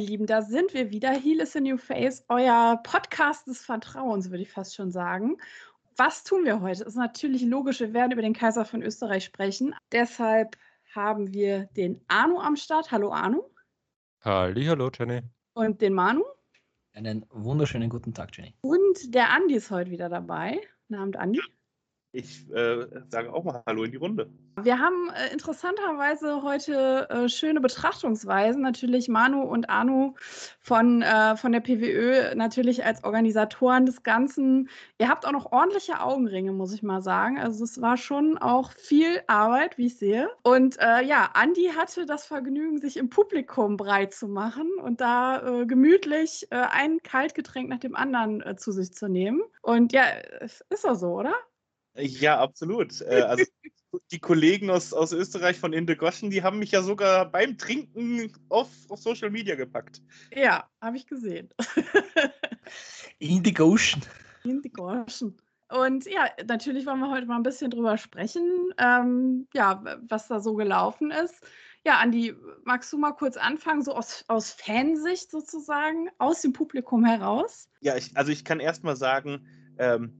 meine Lieben, da sind wir wieder. Heal is a New Face, euer Podcast des Vertrauens, würde ich fast schon sagen. Was tun wir heute? Ist natürlich logisch, wir werden über den Kaiser von Österreich sprechen. Deshalb haben wir den Arno am Start. Hallo Arno. Halli, hallo Jenny. Und den Manu. Einen wunderschönen guten Tag, Jenny. Und der Andi ist heute wieder dabei. Guten Abend, Andi. Ich äh, sage auch mal Hallo in die Runde. Wir haben äh, interessanterweise heute äh, schöne Betrachtungsweisen. Natürlich Manu und Anu von, äh, von der PWÖ natürlich als Organisatoren des Ganzen. Ihr habt auch noch ordentliche Augenringe, muss ich mal sagen. Also es war schon auch viel Arbeit, wie ich sehe. Und äh, ja, Andi hatte das Vergnügen, sich im Publikum breit zu machen und da äh, gemütlich ein Kaltgetränk nach dem anderen zu sich zu nehmen. Und ja, ist doch so, oder? Ja, absolut. Äh, also die Kollegen aus, aus Österreich von Indegoschen, die haben mich ja sogar beim Trinken auf, auf Social Media gepackt. Ja, habe ich gesehen. Indigotion. Indigotion. Und ja, natürlich wollen wir heute mal ein bisschen drüber sprechen, ähm, ja, was da so gelaufen ist. Ja, Andi, magst du mal kurz anfangen, so aus, aus Fansicht sozusagen, aus dem Publikum heraus? Ja, ich, also ich kann erst mal sagen, ähm,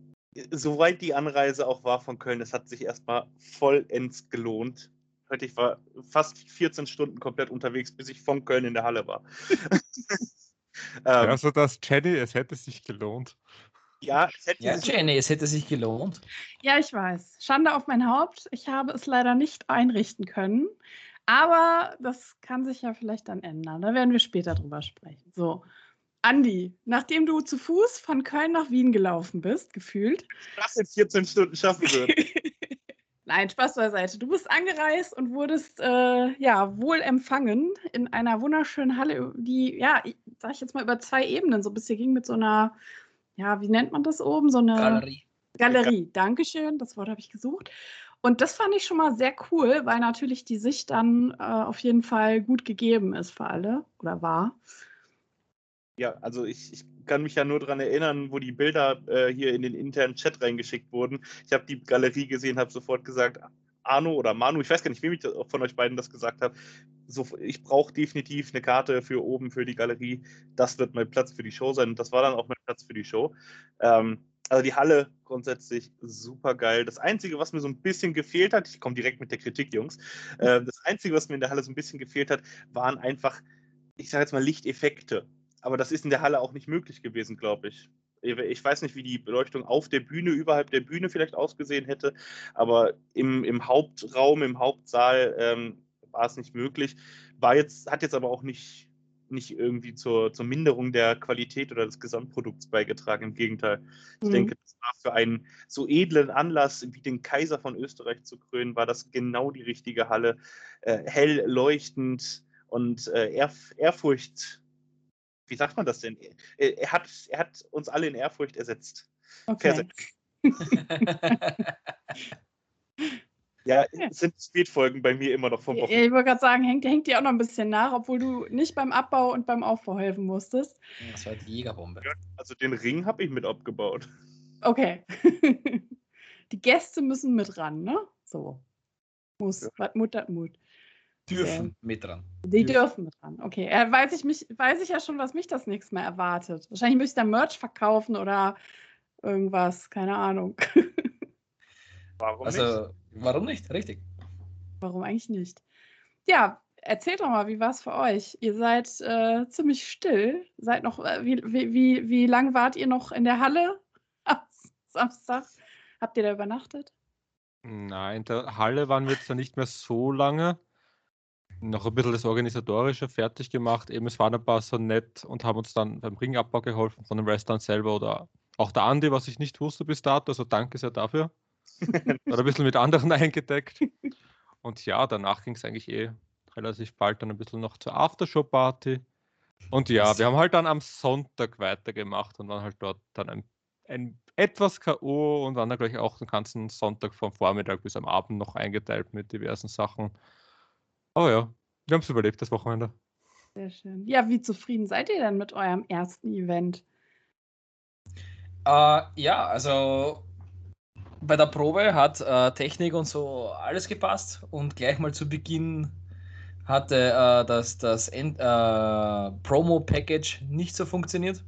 soweit die Anreise auch war von Köln, es hat sich erstmal vollends gelohnt. Heute ich war fast 14 Stunden komplett unterwegs, bis ich von Köln in der Halle war. ähm, also das, Jenny, es hätte sich gelohnt. Ja, es hätte ja, sich Jenny, es hätte sich gelohnt. Ja, ich weiß. Schande auf mein Haupt. Ich habe es leider nicht einrichten können. Aber das kann sich ja vielleicht dann ändern. Da werden wir später drüber sprechen. So, Andi, nachdem du zu Fuß von Köln nach Wien gelaufen bist, gefühlt. Das in 14 Stunden schaffen würde. Nein, Spaß beiseite. Du bist angereist und wurdest äh, ja wohl empfangen in einer wunderschönen Halle, die, ja, sag ich jetzt mal, über zwei Ebenen so ein bisschen ging mit so einer, ja, wie nennt man das oben? So eine Galerie. Galerie, Dankeschön, das Wort habe ich gesucht. Und das fand ich schon mal sehr cool, weil natürlich die Sicht dann äh, auf jeden Fall gut gegeben ist für alle oder war ja, also ich, ich kann mich ja nur daran erinnern, wo die Bilder äh, hier in den internen Chat reingeschickt wurden. Ich habe die Galerie gesehen, habe sofort gesagt, Arno oder Manu, ich weiß gar nicht, wem ich von euch beiden das gesagt habe. So, ich brauche definitiv eine Karte für oben für die Galerie. Das wird mein Platz für die Show sein. Und das war dann auch mein Platz für die Show. Ähm, also die Halle grundsätzlich super geil. Das Einzige, was mir so ein bisschen gefehlt hat, ich komme direkt mit der Kritik, Jungs. Äh, das Einzige, was mir in der Halle so ein bisschen gefehlt hat, waren einfach, ich sage jetzt mal, Lichteffekte aber das ist in der Halle auch nicht möglich gewesen, glaube ich. Ich weiß nicht, wie die Beleuchtung auf der Bühne, überhalb der Bühne vielleicht ausgesehen hätte, aber im, im Hauptraum, im Hauptsaal ähm, war es nicht möglich. War jetzt, hat jetzt aber auch nicht, nicht irgendwie zur, zur Minderung der Qualität oder des Gesamtprodukts beigetragen. Im Gegenteil. Ich mhm. denke, das war für einen so edlen Anlass wie den Kaiser von Österreich zu krönen, war das genau die richtige Halle. Äh, hell leuchtend und äh, Ehrf Ehrfurcht wie sagt man das denn? Er, er, hat, er hat uns alle in Ehrfurcht ersetzt. Okay. ja, sind Speedfolgen bei mir immer noch vom Wochen. Ich wollte gerade sagen, hängt, hängt dir auch noch ein bisschen nach, obwohl du nicht beim Abbau und beim Aufbau helfen musstest. Das war die Jägerbombe. Also den Ring habe ich mit abgebaut. Okay. die Gäste müssen mit ran, ne? So. Muss. Ja. Was Mut hat Mut dürfen okay. mit dran. Die dürfen. dürfen mit dran. Okay, äh, weiß, ich mich, weiß ich ja schon, was mich das nächste Mal erwartet. Wahrscheinlich müsste ich da Merch verkaufen oder irgendwas, keine Ahnung. Warum also, nicht? Warum nicht? Richtig. Warum eigentlich nicht? Ja, erzählt doch mal, wie war es für euch? Ihr seid äh, ziemlich still. Seid noch, äh, wie, wie, wie, wie lange wart ihr noch in der Halle am Samstag? Habt ihr da übernachtet? Nein, in der Halle waren wir zwar nicht mehr so lange noch ein bisschen das Organisatorische fertig gemacht. Eben, es waren ein paar so nett und haben uns dann beim Ringabbau geholfen von dem Restaurant selber oder auch der Andi, was ich nicht wusste bis dato. Also danke sehr dafür. oder ein bisschen mit anderen eingedeckt. Und ja, danach ging es eigentlich eh relativ bald dann ein bisschen noch zur Aftershow-Party. Und ja, wir haben halt dann am Sonntag weitergemacht und waren halt dort dann ein, ein etwas K.O. und waren dann gleich auch den ganzen Sonntag vom Vormittag bis am Abend noch eingeteilt mit diversen Sachen. Oh ja, wir haben es überlebt, das Wochenende. Sehr schön. Ja, wie zufrieden seid ihr denn mit eurem ersten Event? Äh, ja, also bei der Probe hat äh, Technik und so alles gepasst und gleich mal zu Beginn hatte äh, das, das äh, Promo-Package nicht so funktioniert.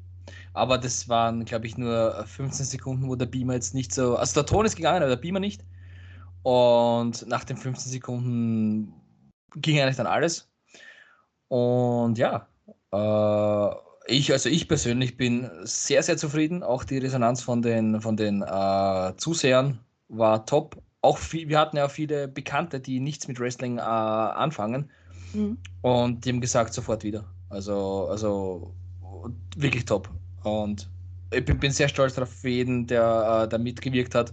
Aber das waren, glaube ich, nur 15 Sekunden, wo der Beamer jetzt nicht so. Also der Ton ist gegangen, aber der Beamer nicht. Und nach den 15 Sekunden ging eigentlich dann alles. Und ja, äh, ich, also ich persönlich bin sehr, sehr zufrieden. Auch die Resonanz von den, von den äh, Zusehern war top. Auch viel, wir hatten ja viele Bekannte, die nichts mit Wrestling äh, anfangen. Mhm. Und die haben gesagt, sofort wieder. Also, also wirklich top. Und ich bin, bin sehr stolz darauf für jeden, der äh, da mitgewirkt hat.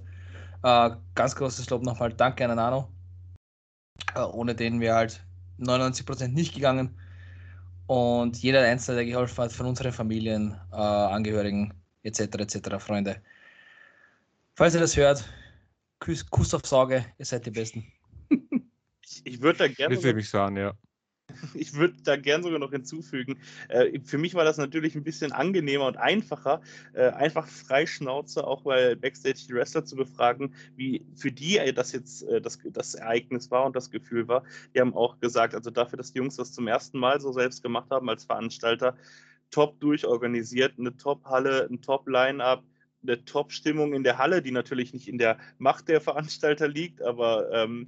Äh, ganz großes Lob nochmal. Danke an Nano. Äh, ohne den wäre halt 99% nicht gegangen. Und jeder Einzelne, der geholfen hat, von unseren Familien, äh, Angehörigen etc. etc. Freunde. Falls ihr das hört, Kuss, Kuss auf Sorge, ihr seid die Besten. ich, ich würde da gerne. Das würde ich sagen, ja. Ich würde da gern sogar noch hinzufügen. Äh, für mich war das natürlich ein bisschen angenehmer und einfacher, äh, einfach freischnauze, auch weil Backstage die Wrestler zu befragen, wie für die das jetzt äh, das, das Ereignis war und das Gefühl war. Die haben auch gesagt, also dafür, dass die Jungs das zum ersten Mal so selbst gemacht haben als Veranstalter, top durchorganisiert, eine Top-Halle, ein Top-Line-Up, eine Top-Stimmung in der Halle, die natürlich nicht in der Macht der Veranstalter liegt, aber ähm,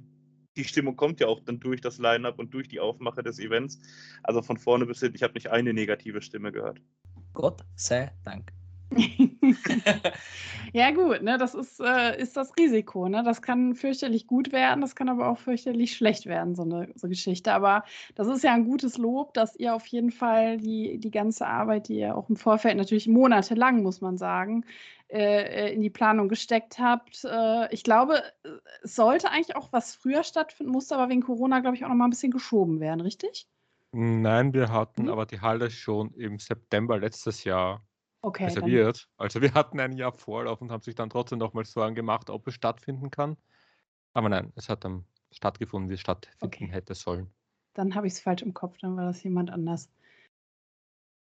die Stimmung kommt ja auch dann durch das Line-Up und durch die Aufmache des Events. Also von vorne bis hinten, ich habe nicht eine negative Stimme gehört. Gott sei Dank. ja, gut, ne, das ist, äh, ist das Risiko. Ne? Das kann fürchterlich gut werden, das kann aber auch fürchterlich schlecht werden, so eine so Geschichte. Aber das ist ja ein gutes Lob, dass ihr auf jeden Fall die, die ganze Arbeit, die ihr auch im Vorfeld natürlich monatelang, muss man sagen, äh, äh, in die Planung gesteckt habt. Äh, ich glaube, es sollte eigentlich auch was früher stattfinden, musste aber wegen Corona, glaube ich, auch noch mal ein bisschen geschoben werden, richtig? Nein, wir hatten mhm. aber die Halle schon im September letztes Jahr okay, reserviert. Dann. Also wir hatten ein Jahr Vorlauf und haben sich dann trotzdem nochmal Sorgen gemacht, ob es stattfinden kann. Aber nein, es hat dann stattgefunden, wie es stattfinden okay. hätte sollen. Dann habe ich es falsch im Kopf, dann war das jemand anders.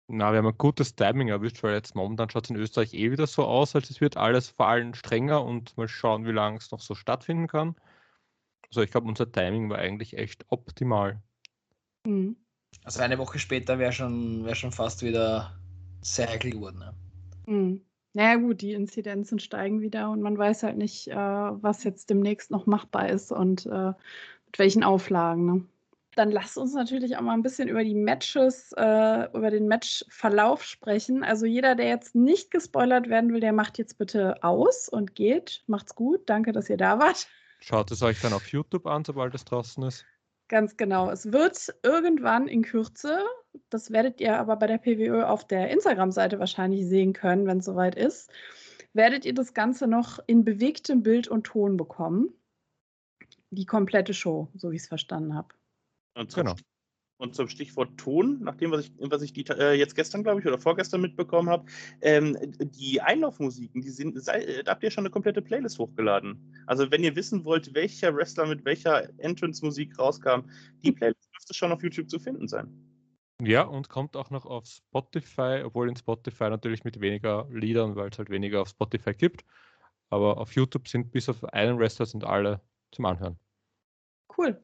Na, wir haben ein gutes Timing erwischt, weil jetzt momentan schaut es in Österreich eh wieder so aus, als es wird alles vor allem strenger und mal schauen, wie lange es noch so stattfinden kann. Also ich glaube, unser Timing war eigentlich echt optimal. Mhm. Also eine Woche später wäre schon, wär schon fast wieder sehr heikel geworden. Ne? Mhm. Naja gut, die Inzidenzen steigen wieder und man weiß halt nicht, äh, was jetzt demnächst noch machbar ist und äh, mit welchen Auflagen. Ne? Dann lasst uns natürlich auch mal ein bisschen über die Matches, äh, über den Matchverlauf sprechen. Also jeder, der jetzt nicht gespoilert werden will, der macht jetzt bitte aus und geht. Macht's gut. Danke, dass ihr da wart. Schaut es euch dann auf YouTube an, sobald es draußen ist. Ganz genau. Es wird irgendwann in Kürze, das werdet ihr aber bei der PWÖ auf der Instagram-Seite wahrscheinlich sehen können, wenn es soweit ist, werdet ihr das Ganze noch in bewegtem Bild und Ton bekommen. Die komplette Show, so wie ich es verstanden habe. Und zum, genau. und zum Stichwort Ton, nachdem was ich, was ich die, äh, jetzt gestern, glaube ich, oder vorgestern mitbekommen habe, ähm, die Einlaufmusiken, die sind, sei, da habt ihr schon eine komplette Playlist hochgeladen. Also wenn ihr wissen wollt, welcher Wrestler mit welcher Entrance-Musik rauskam, die Playlist dürfte schon auf YouTube zu finden sein. Ja, und kommt auch noch auf Spotify, obwohl in Spotify natürlich mit weniger Liedern, weil es halt weniger auf Spotify gibt. Aber auf YouTube sind bis auf einen Wrestler sind alle zum Anhören. Cool.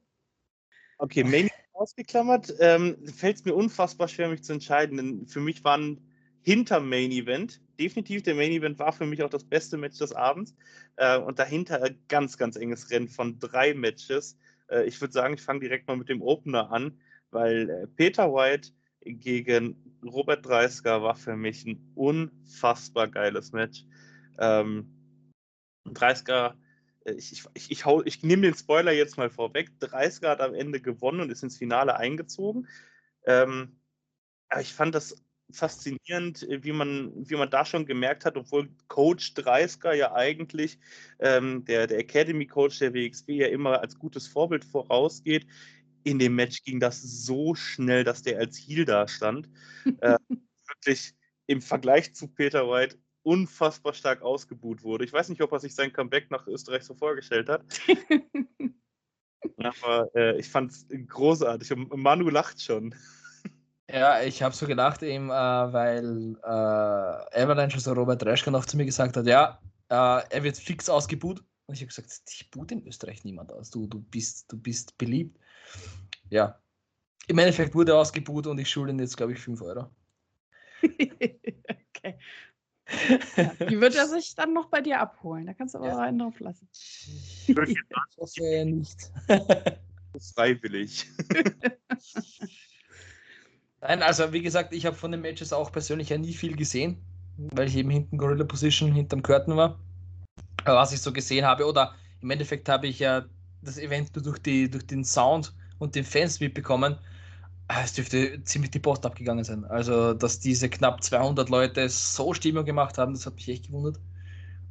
Okay, Main Event ausgeklammert. Ähm, Fällt es mir unfassbar schwer, mich zu entscheiden, denn für mich waren hinter Main Event, definitiv der Main Event war für mich auch das beste Match des Abends äh, und dahinter ein ganz, ganz enges Rennen von drei Matches. Äh, ich würde sagen, ich fange direkt mal mit dem Opener an, weil äh, Peter White gegen Robert Dreisker war für mich ein unfassbar geiles Match. Ähm, Dreisker äh, ich, ich, ich, ich, ich nehme den Spoiler jetzt mal vorweg. 30 hat am Ende gewonnen und ist ins Finale eingezogen. Ähm, aber ich fand das faszinierend, äh, wie man, wie man da schon gemerkt hat, obwohl Coach Dreisker ja eigentlich ähm, der, der Academy Coach der WXW ja immer als gutes Vorbild vorausgeht. In dem Match ging das so schnell, dass der als Heel da stand. äh, wirklich im Vergleich zu Peter White unfassbar stark ausgebuht wurde. Ich weiß nicht, ob er sich sein Comeback nach Österreich so vorgestellt hat. Aber äh, ich fand es großartig und Manu lacht schon. Ja, ich habe so gedacht, eben, äh, weil äh, Avalanche, also Robert Reschke, noch zu mir gesagt hat, ja, äh, er wird fix ausgebuht. Und ich habe gesagt, ich boot in Österreich niemand aus. Du, du, bist, du bist beliebt. Ja, Im Endeffekt wurde er ausgebucht und ich schulde ihn jetzt, glaube ich, 5 Euro. okay. Ja, die wird er sich dann noch bei dir abholen. Da kannst du aber Ja. rein drauf lassen. Ich hoffe nicht. Freiwillig. Nein, also wie gesagt, ich habe von den Matches auch persönlich ja nie viel gesehen, weil ich eben hinten Gorilla Position hinterm Curtain war. Aber was ich so gesehen habe, oder im Endeffekt habe ich ja das Event nur durch, die, durch den Sound und den Fans mitbekommen. Ah, Es dürfte ziemlich die Post abgegangen sein. Also, dass diese knapp 200 Leute so Stimmung gemacht haben, das hat mich echt gewundert.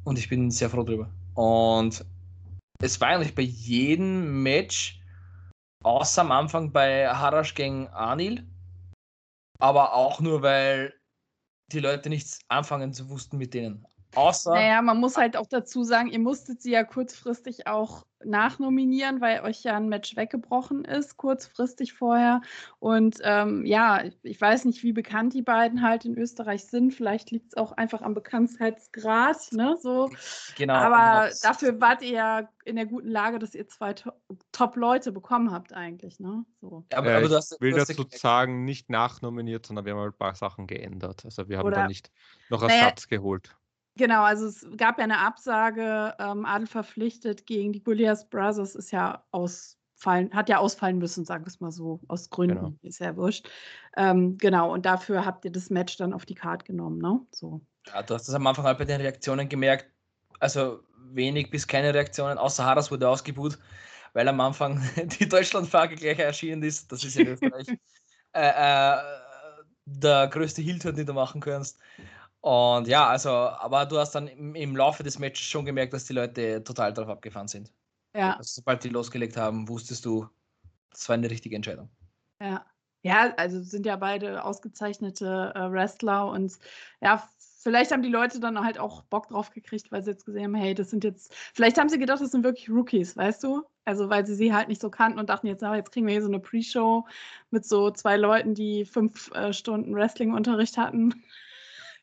Und ich bin sehr froh drüber. Und es war eigentlich bei jedem Match, außer am Anfang bei Harash gegen Anil, aber auch nur, weil die Leute nichts anfangen zu wussten mit denen. Außer, Naja, man muss halt auch dazu sagen, ihr musstet sie ja kurzfristig auch nachnominieren, weil euch ja ein Match weggebrochen ist, kurzfristig vorher. Und ähm, ja, ich weiß nicht, wie bekannt die beiden halt in Österreich sind. Vielleicht liegt es auch einfach am Bekanntheitsgrad, ne? So. genau. Aber genau. dafür wart ihr ja in der guten Lage, dass ihr zwei To- Top-Leute bekommen habt, eigentlich, ne? So. aber, Äh, aber ich du hast, will du hast ja dazu sagen, nicht nachnominiert, sondern wir haben halt ein paar Sachen geändert. Also wir haben Oder- da nicht noch Naja, Ersatz geholt. Genau, also es gab ja eine Absage, ähm, Adel verpflichtet gegen die Goliath Brothers ist ja ausfallen, hat ja ausfallen müssen, sagen wir es mal so, aus Gründen, Genau. ist ja wurscht. Ähm, genau, und dafür habt ihr das Match dann auf die Karte genommen, ne? So. ja, du hast das am Anfang halt bei den Reaktionen gemerkt. Also wenig bis keine Reaktionen, außer Haras wurde ausgebuht, weil am Anfang die Deutschlandfrage gleich erschienen ist. Das ist in Österreich äh, äh, der größte Heel-Turn, den du machen kannst. Und ja, also, aber du hast dann im, im Laufe des Matches schon gemerkt, dass die Leute total drauf abgefahren sind. Ja, Also, sobald die losgelegt haben, wusstest du, das war eine richtige Entscheidung. ja. Ja, also sind ja beide ausgezeichnete äh, Wrestler und ja, vielleicht haben die Leute dann halt auch Bock drauf gekriegt, weil sie jetzt gesehen haben, hey, das sind jetzt, vielleicht haben sie gedacht, das sind wirklich Rookies, weißt du? Also weil sie sie halt nicht so kannten und dachten jetzt, jetzt kriegen wir hier so eine Pre-Show mit so zwei Leuten, die fünf äh, Stunden Wrestling-Unterricht hatten.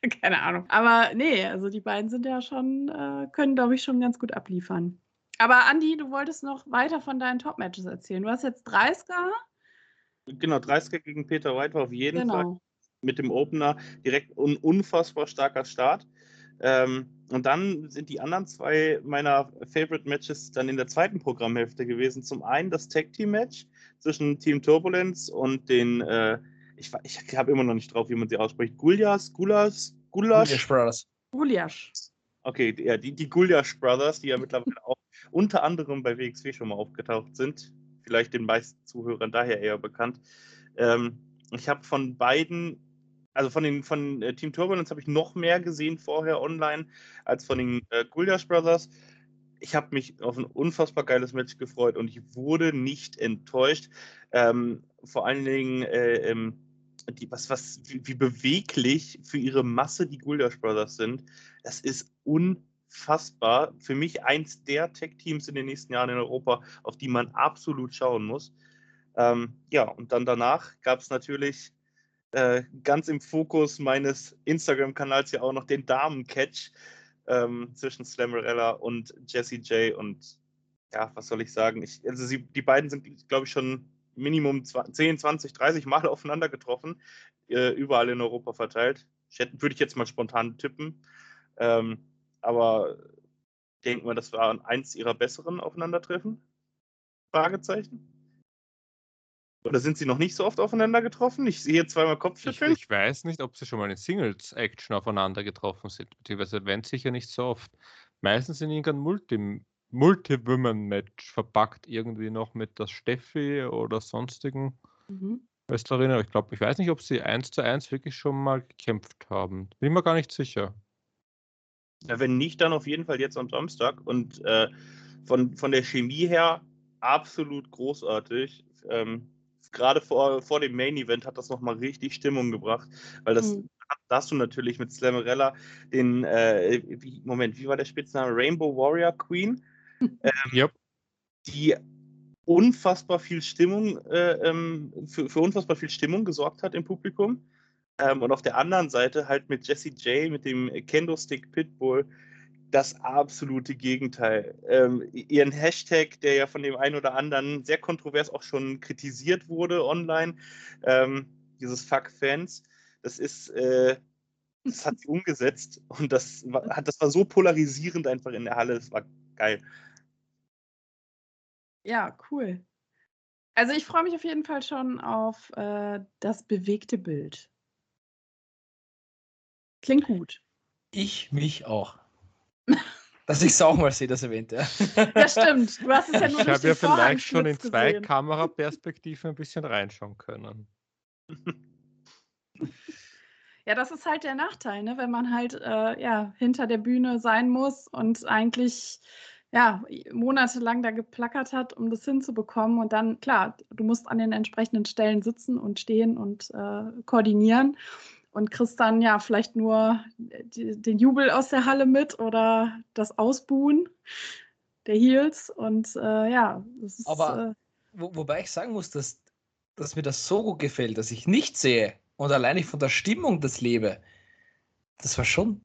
Keine Ahnung. Aber nee, also die beiden sind ja schon, äh, können, glaube ich, schon ganz gut abliefern. Aber Andi, du wolltest noch weiter von deinen Top-Matches erzählen. Du hast jetzt 30er. Genau, 30er gegen Peter White war auf jeden Fall Genau. mit dem Opener direkt ein unfassbar starker Start. Ähm, und dann sind die anderen zwei meiner Favorite Matches dann in der zweiten Programmhälfte gewesen. Zum einen das Tag Team Match zwischen Team Turbulence und den, äh, ich, ich habe immer noch nicht drauf, wie man sie ausspricht, Guljas, Gulas, Gulasch Gulasch. Brothers. Gulasch. Okay, die- ja, die, die Guljasch Brothers, die ja mittlerweile auch unter anderem bei WXW schon mal aufgetaucht sind. Vielleicht den meisten Zuhörern daher eher bekannt. Ähm, ich habe von beiden, also von den von äh, Team Turbulence habe ich noch mehr gesehen vorher online als von den äh, Guljasch Brothers. Ich habe mich auf ein unfassbar geiles Match gefreut und ich wurde nicht enttäuscht. Ähm, vor allen Dingen, äh, ähm, die, was, was, wie, wie beweglich für ihre Masse die Guljasch Brothers sind. Das ist unfassbar. Für mich eins der Tech-Teams in den nächsten Jahren in Europa, auf die man absolut schauen muss. Ähm, ja, und dann danach gab es natürlich äh, ganz im Fokus meines Instagram-Kanals ja auch noch den Damen-Catch ähm, zwischen Slammerella und Jessie J. Und ja, was soll ich sagen? Ich, also sie, die beiden sind, glaube ich, schon Minimum 20, 10, 20, 30 Mal aufeinander getroffen, äh, überall in Europa verteilt. Ich würde ich jetzt mal spontan tippen. Ähm, aber ich denke mal, das war eins ihrer besseren Aufeinandertreffen? Fragezeichen. Oder sind sie noch nicht so oft aufeinander getroffen? Ich sehe zweimal Ich, Kopfschütteln. ich weiß nicht, ob sie schon mal in Singles-Action aufeinander getroffen sind, beziehungsweise wenn sicher nicht so oft. Meistens in irgendein Multi- Multi-Women-Match verpackt, irgendwie noch mit der Steffi oder sonstigen Mhm. Wrestlerinnen. Aber ich glaube, ich weiß nicht, ob sie eins zu eins wirklich schon mal gekämpft haben. Bin mir gar nicht sicher. Ja, wenn nicht, dann auf jeden Fall jetzt am Samstag. Und äh, von, von der Chemie her absolut großartig. Ähm, Gerade vor, vor dem Main Event hat das nochmal richtig Stimmung gebracht, weil das Mhm. hast du natürlich mit Slammerella den, äh, wie, Moment, wie war der Spitzname? Rainbow Warrior Queen, Ja, die unfassbar viel Stimmung, äh, ähm, für, für unfassbar viel Stimmung gesorgt hat im Publikum. Ähm, und auf der anderen Seite halt mit Jesse J, mit dem Kendo Stick Pitbull, das absolute Gegenteil. Ähm, ihren Hashtag, der ja von dem einen oder anderen sehr kontrovers auch schon kritisiert wurde online, ähm, dieses Fuck Fans, das ist, äh, das hat sie umgesetzt und das war, das war so polarisierend einfach in der Halle, das war geil. Ja, cool. Also ich freue mich auf jeden Fall schon auf äh, das bewegte Bild. Klingt gut. Ich mich auch. Dass ich es auch mal sehe, das Event. Ja. Das stimmt. Du hast es ja nur Ich habe ja vielleicht schon in zwei gesehen. Kameraperspektiven ein bisschen reinschauen können. Ja, das ist halt der Nachteil, ne? wenn man halt äh, ja, hinter der Bühne sein muss und eigentlich ja, monatelang da geplackert hat, um das hinzubekommen. Und dann, klar, du musst an den entsprechenden Stellen sitzen und stehen und äh, koordinieren und kriegst dann ja vielleicht nur die, den Jubel aus der Halle mit oder das Ausbuhen der Heels. Und äh, ja, das ist. Aber- äh, Wo, wobei ich sagen muss, dass, dass mir das so gut gefällt, dass ich nicht sehe und allein ich von der Stimmung das lebe. Das war schon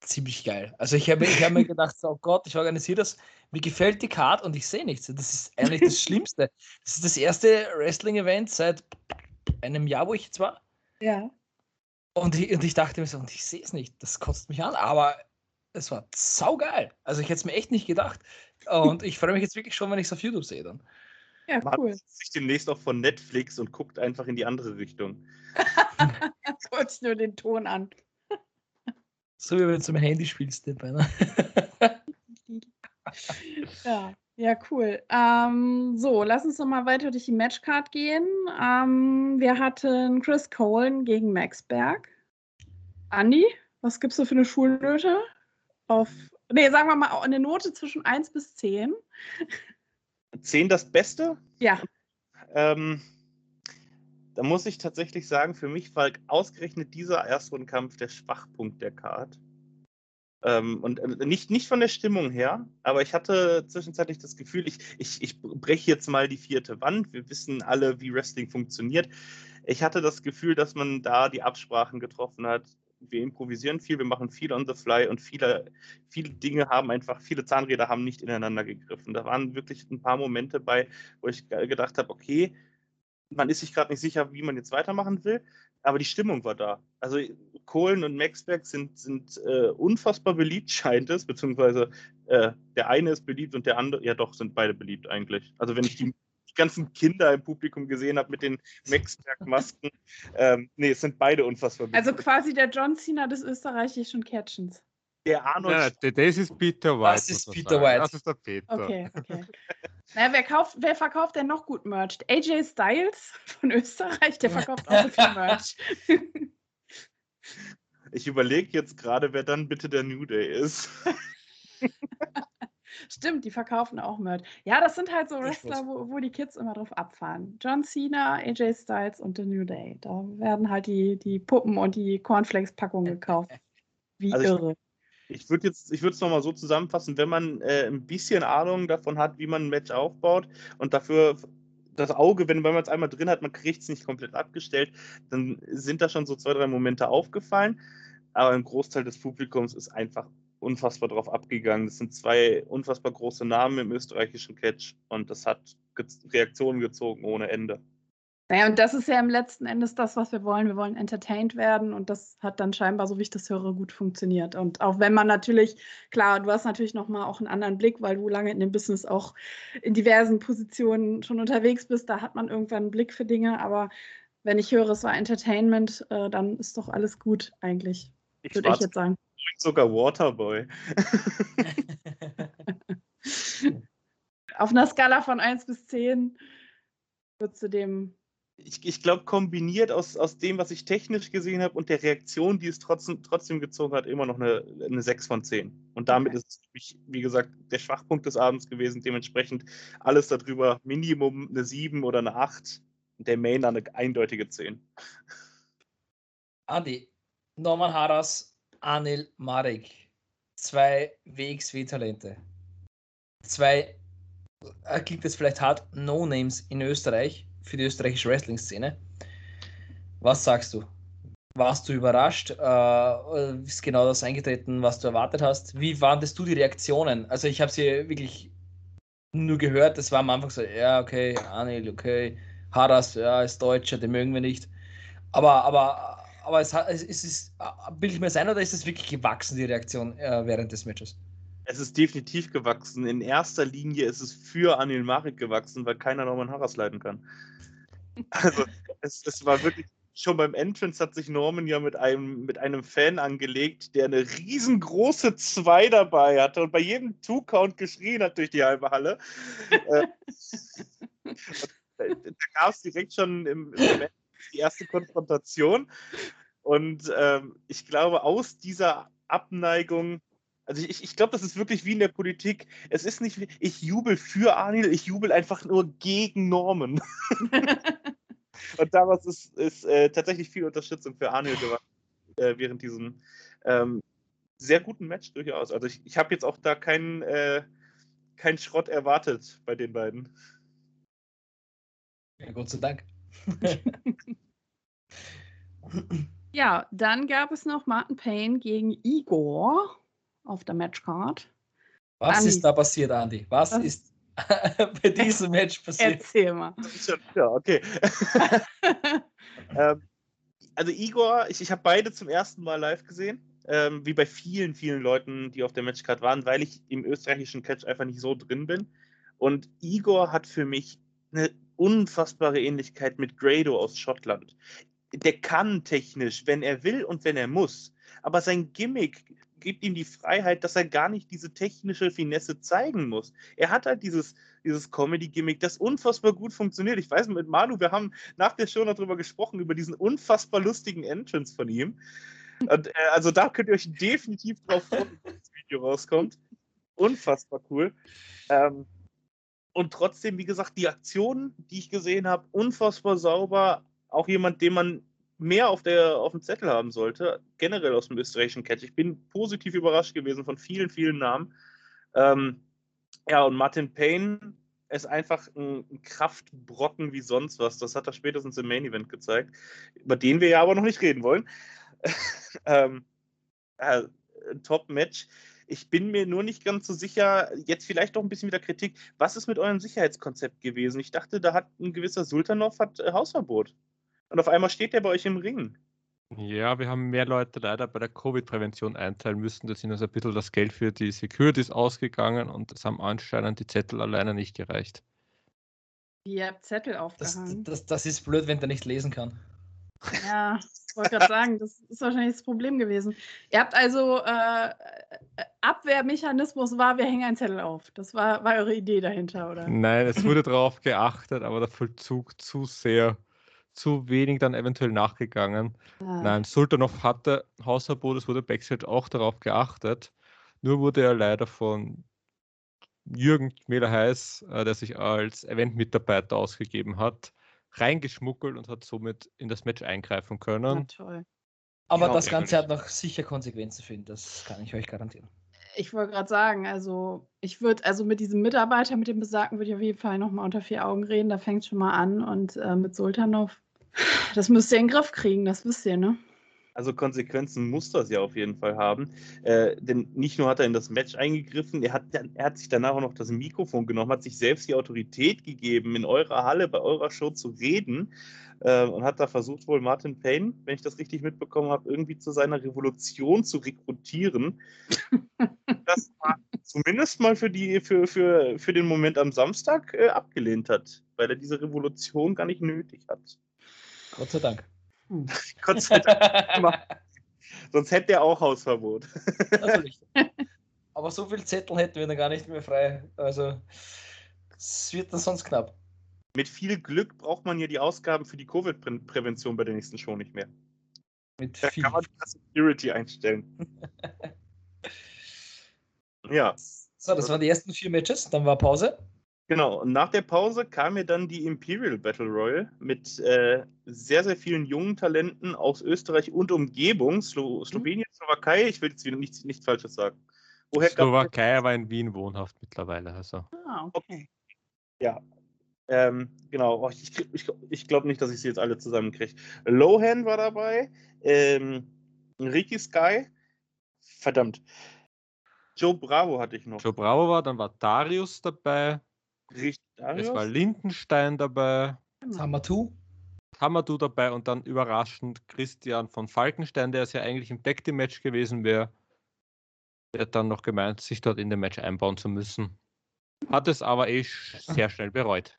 ziemlich geil. Also ich habe ich hab mir gedacht, so, oh Gott, ich organisiere das, mir gefällt die Card und ich sehe nichts. Das ist eigentlich das Schlimmste. Das ist das erste Wrestling-Event seit einem Jahr, wo ich jetzt war. ja. Und ich, und ich dachte mir so, und ich sehe es nicht, das kotzt mich an, aber es war saugeil. Also ich hätte es mir echt nicht gedacht. Und ich freue mich jetzt wirklich schon, wenn ich es auf YouTube sehe dann. ja, Man cool. hat sich demnächst auch von Netflix und guckt einfach in die andere Richtung. Kurz nur den Ton an. So wie wenn du zum Handy spielst, der Beiner. Ja, ja, cool. Ähm, so, lass uns noch mal weiter durch die Matchcard gehen. Ähm, wir hatten Chris Colen gegen Max Berg. Andi, was gibst du für eine Schulnote? Auf, nee, sagen wir mal eine Note zwischen 1 bis 10. 10 das Beste? Ja, Ähm, da muss ich tatsächlich sagen, für mich war ausgerechnet dieser Erstrundenkampf der Schwachpunkt der Card. Ähm, und äh, nicht, nicht von der Stimmung her, aber ich hatte zwischenzeitlich das Gefühl, ich, ich, ich breche jetzt mal die vierte Wand. Wir wissen alle, wie Wrestling funktioniert. Ich hatte das Gefühl, dass man da die Absprachen getroffen hat. Wir improvisieren viel, wir machen viel on the fly und viele, viele Dinge haben einfach, viele Zahnräder haben nicht ineinander gegriffen. Da waren wirklich ein paar Momente bei, wo ich ge- gedacht habe, okay, man ist sich gerade nicht sicher, wie man jetzt weitermachen will, aber die Stimmung war da. Also Kohlen und Maxberg sind, sind äh, unfassbar beliebt, scheint es, beziehungsweise äh, der eine ist beliebt und der andere, ja doch, sind beide beliebt eigentlich. Also wenn ich die, die ganzen Kinder im Publikum gesehen habe mit den Maxberg-Masken, ähm, nee, es sind beide unfassbar beliebt. also quasi der John Cena des österreichischen Catchens. Der Arnold Ja, das ist Peter White. Das ist Peter sagen. White. Das ist der Peter. Okay, okay. naja, wer, kauft, wer verkauft denn noch gut Merch? AJ Styles von Österreich, der verkauft auch so viel Merch. Ich überlege jetzt gerade, wer dann bitte der New Day ist. Stimmt, die verkaufen auch Merch. Ja, das sind halt so Wrestler, wo, wo die Kids immer drauf abfahren. John Cena, AJ Styles und The New Day. Da werden halt die, die Puppen und die Cornflakes-Packungen gekauft. Wie Also irre. Ich würde jetzt, ich würde es nochmal so zusammenfassen, wenn man äh, ein bisschen Ahnung davon hat, wie man ein Match aufbaut und dafür das Auge, wenn, wenn man es einmal drin hat, man kriegt es nicht komplett abgestellt, dann sind da schon so zwei, drei Momente aufgefallen. Aber ein Großteil des Publikums ist einfach unfassbar drauf abgegangen. Das sind zwei unfassbar große Namen im österreichischen Catch und das hat Reaktionen gezogen ohne Ende. Naja, und das ist ja im letzten Endes das, was wir wollen. Wir wollen entertained werden und das hat dann scheinbar, so wie ich das höre, gut funktioniert. Und auch wenn man natürlich, klar, du hast natürlich nochmal auch einen anderen Blick, weil du lange in dem Business auch in diversen Positionen schon unterwegs bist, da hat man irgendwann einen Blick für Dinge. Aber wenn ich höre, es war Entertainment, äh, dann ist doch alles gut eigentlich, Ich würde ich jetzt sagen. sogar Waterboy. Auf einer Skala von 1 bis 10 würdest du dem ich, ich glaube, kombiniert aus, aus dem, was ich technisch gesehen habe und der Reaktion, die es trotzdem, trotzdem gezogen hat, immer noch eine, eine 6 von 10. Und damit Okay. ist es, wie gesagt, der Schwachpunkt des Abends gewesen. Dementsprechend alles darüber Minimum eine 7 oder eine 8. Und der Main eine eindeutige 10. Andi, Norman Haras, Anil Marek. Zwei WXW-Talente. Zwei, äh, klingt jetzt vielleicht hart, No-Names in Österreich für die österreichische Wrestling-Szene. Was sagst du? Warst du überrascht? Äh, ist genau das eingetreten, was du erwartet hast? Wie das du die Reaktionen? Also ich habe sie wirklich nur gehört, das war am Anfang so, ja, okay, Anil, okay, Haras, ja, ist Deutscher, den mögen wir nicht. Aber, aber, aber es, hat, es ist, bilde ich mir sein oder ist es wirklich gewachsen, die Reaktion äh, während des Matches? Es ist definitiv gewachsen. In erster Linie ist es für Anil Marek gewachsen, weil keiner Norman Harras leiden kann. Also, es, es war wirklich schon beim Entrance hat sich Norman ja mit einem, mit einem Fan angelegt, der eine riesengroße 2 dabei hatte und bei jedem Two-Count geschrien hat durch die halbe Halle. Äh, da gab es direkt schon im, im die erste Konfrontation. Und ähm, ich glaube, aus dieser Abneigung, also ich, ich glaube, das ist wirklich wie in der Politik. Es ist nicht, ich jubel für Arnil, ich jubel einfach nur gegen Norman. Und daraus ist, ist äh, tatsächlich viel Unterstützung für Arnil geworden äh, während diesem ähm, sehr guten Match durchaus. Also ich, ich habe jetzt auch da keinen äh, kein Schrott erwartet bei den beiden. Ja, Gott sei Dank. ja, dann gab es noch Martin Payne gegen Igor auf der Matchcard. Was Andi. ist da passiert, Andy? Was, Was ist bei diesem Match passiert? Erzähl mal. Ja, okay. ähm, also Igor, ich, ich habe beide zum ersten Mal live gesehen. Ähm, wie bei vielen, vielen Leuten, die auf der Matchcard waren, weil ich im österreichischen Catch einfach nicht so drin bin. Und Igor hat für mich eine unfassbare Ähnlichkeit mit Grado aus Schottland. Der kann technisch, wenn er will und wenn er muss. Aber sein Gimmick gibt ihm die Freiheit, dass er gar nicht diese technische Finesse zeigen muss. Er hat halt dieses, dieses Comedy-Gimmick, das unfassbar gut funktioniert. Ich weiß mit Manu, wir haben nach der Show noch drüber gesprochen, über diesen unfassbar lustigen Entrance von ihm. Und, äh, also da könnt ihr euch definitiv drauf freuen, wenn das Video rauskommt. Unfassbar cool. Ähm, und trotzdem, wie gesagt, die Aktionen, die ich gesehen habe, unfassbar sauber. Auch jemand, den man mehr auf, der, auf dem Zettel haben sollte, generell aus dem österreichischen Catch. Ich bin positiv überrascht gewesen von vielen, vielen Namen. Ähm, ja, und Martin Payne ist einfach ein, Kraftbrocken wie sonst was. Das hat er spätestens im Main Event gezeigt, über den wir ja aber noch nicht reden wollen. ähm, äh, Top-Match. Ich bin mir nur nicht ganz so sicher, jetzt vielleicht doch ein bisschen wieder Kritik, was ist mit eurem Sicherheitskonzept gewesen? Ich dachte, da hat ein gewisser Sultanov hat äh, Hausverbot. Und auf einmal steht der bei euch im Ring. Ja, wir haben mehr Leute leider bei der Covid-Prävention einteilen müssen. Da sind also ein bisschen das Geld für die Securities ausgegangen und es haben anscheinend die Zettel alleine nicht gereicht. Ihr habt Zettel aufgehangen. Das, das, das ist blöd, wenn der nicht lesen kann. Ja, ich wollte gerade sagen, das ist wahrscheinlich das Problem gewesen. Ihr habt also äh, Abwehrmechanismus war, wir hängen einen Zettel auf. Das war, war eure Idee dahinter, oder? Nein, es wurde darauf geachtet, aber der Vollzug zu sehr, zu wenig dann eventuell nachgegangen. Ja. Nein, Sultanov hatte Hausverbot, es wurde Backstage auch darauf geachtet. Nur wurde er leider von Jürgen Mehler-Heiß, äh, der sich als Eventmitarbeiter ausgegeben hat, reingeschmuggelt und hat somit in das Match eingreifen können. Ja, toll. Aber ja, das Ganze hat noch sicher Konsequenzen für ihn, das kann ich euch garantieren. Ich wollte gerade sagen, also ich würde, also mit diesem Mitarbeiter, mit dem Besagten, würde ich auf jeden Fall nochmal unter vier Augen reden, da fängt schon mal an. Und äh, mit Sultanov, das müsst ihr in den Griff kriegen, das wisst ihr, ne? Also Konsequenzen muss das ja auf jeden Fall haben. Äh, denn nicht nur hat er in das Match eingegriffen, er hat, er hat sich danach auch noch das Mikrofon genommen, hat sich selbst die Autorität gegeben, in eurer Halle, bei eurer Show zu reden äh, und hat da versucht, wohl Martin Payne, wenn ich das richtig mitbekommen habe, irgendwie zu seiner Revolution zu rekrutieren. das war zumindest mal für, die, für, für, für den Moment am Samstag äh, abgelehnt hat, weil er diese Revolution gar nicht nötig hat. Gott sei Dank. Gott sei Dank. Sonst hätte er auch Hausverbot. Aber so viel Zettel hätten wir dann gar nicht mehr frei. Also, es wird dann sonst knapp. Mit viel Glück braucht man ja die Ausgaben für die Covid-Prävention bei der nächsten Show nicht mehr. Mit da viel. kann man das Security einstellen. ja. So, das waren die ersten vier Matches. Dann war Pause. Genau, und nach der Pause kam mir dann die Imperial Battle Royal mit äh, sehr, sehr vielen jungen Talenten aus Österreich und Umgebung, Slo mhm. Slowenien, Slowakei, ich will jetzt wieder nichts, nichts Falsches sagen. Woher Slowakei war in Wien wohnhaft mittlerweile. Also. Ah, okay. Ja. Ähm, genau, oh, ich, ich, ich glaube nicht, dass ich sie jetzt alle zusammenkriege. Lohan war dabei, ähm, Ricky Sky, verdammt. Joe Bravo hatte ich noch. Joe Bravo war, dann war Darius dabei, Richtig, es war Darius? Lindenstein dabei, Hamatu. Hamadu dabei und dann überraschend Christian von Falkenstein, der es ja eigentlich im Tag Team Match gewesen wäre. Der hat dann noch gemeint, sich dort in dem Match einbauen zu müssen. Hat es aber eh sch- sehr schnell bereut.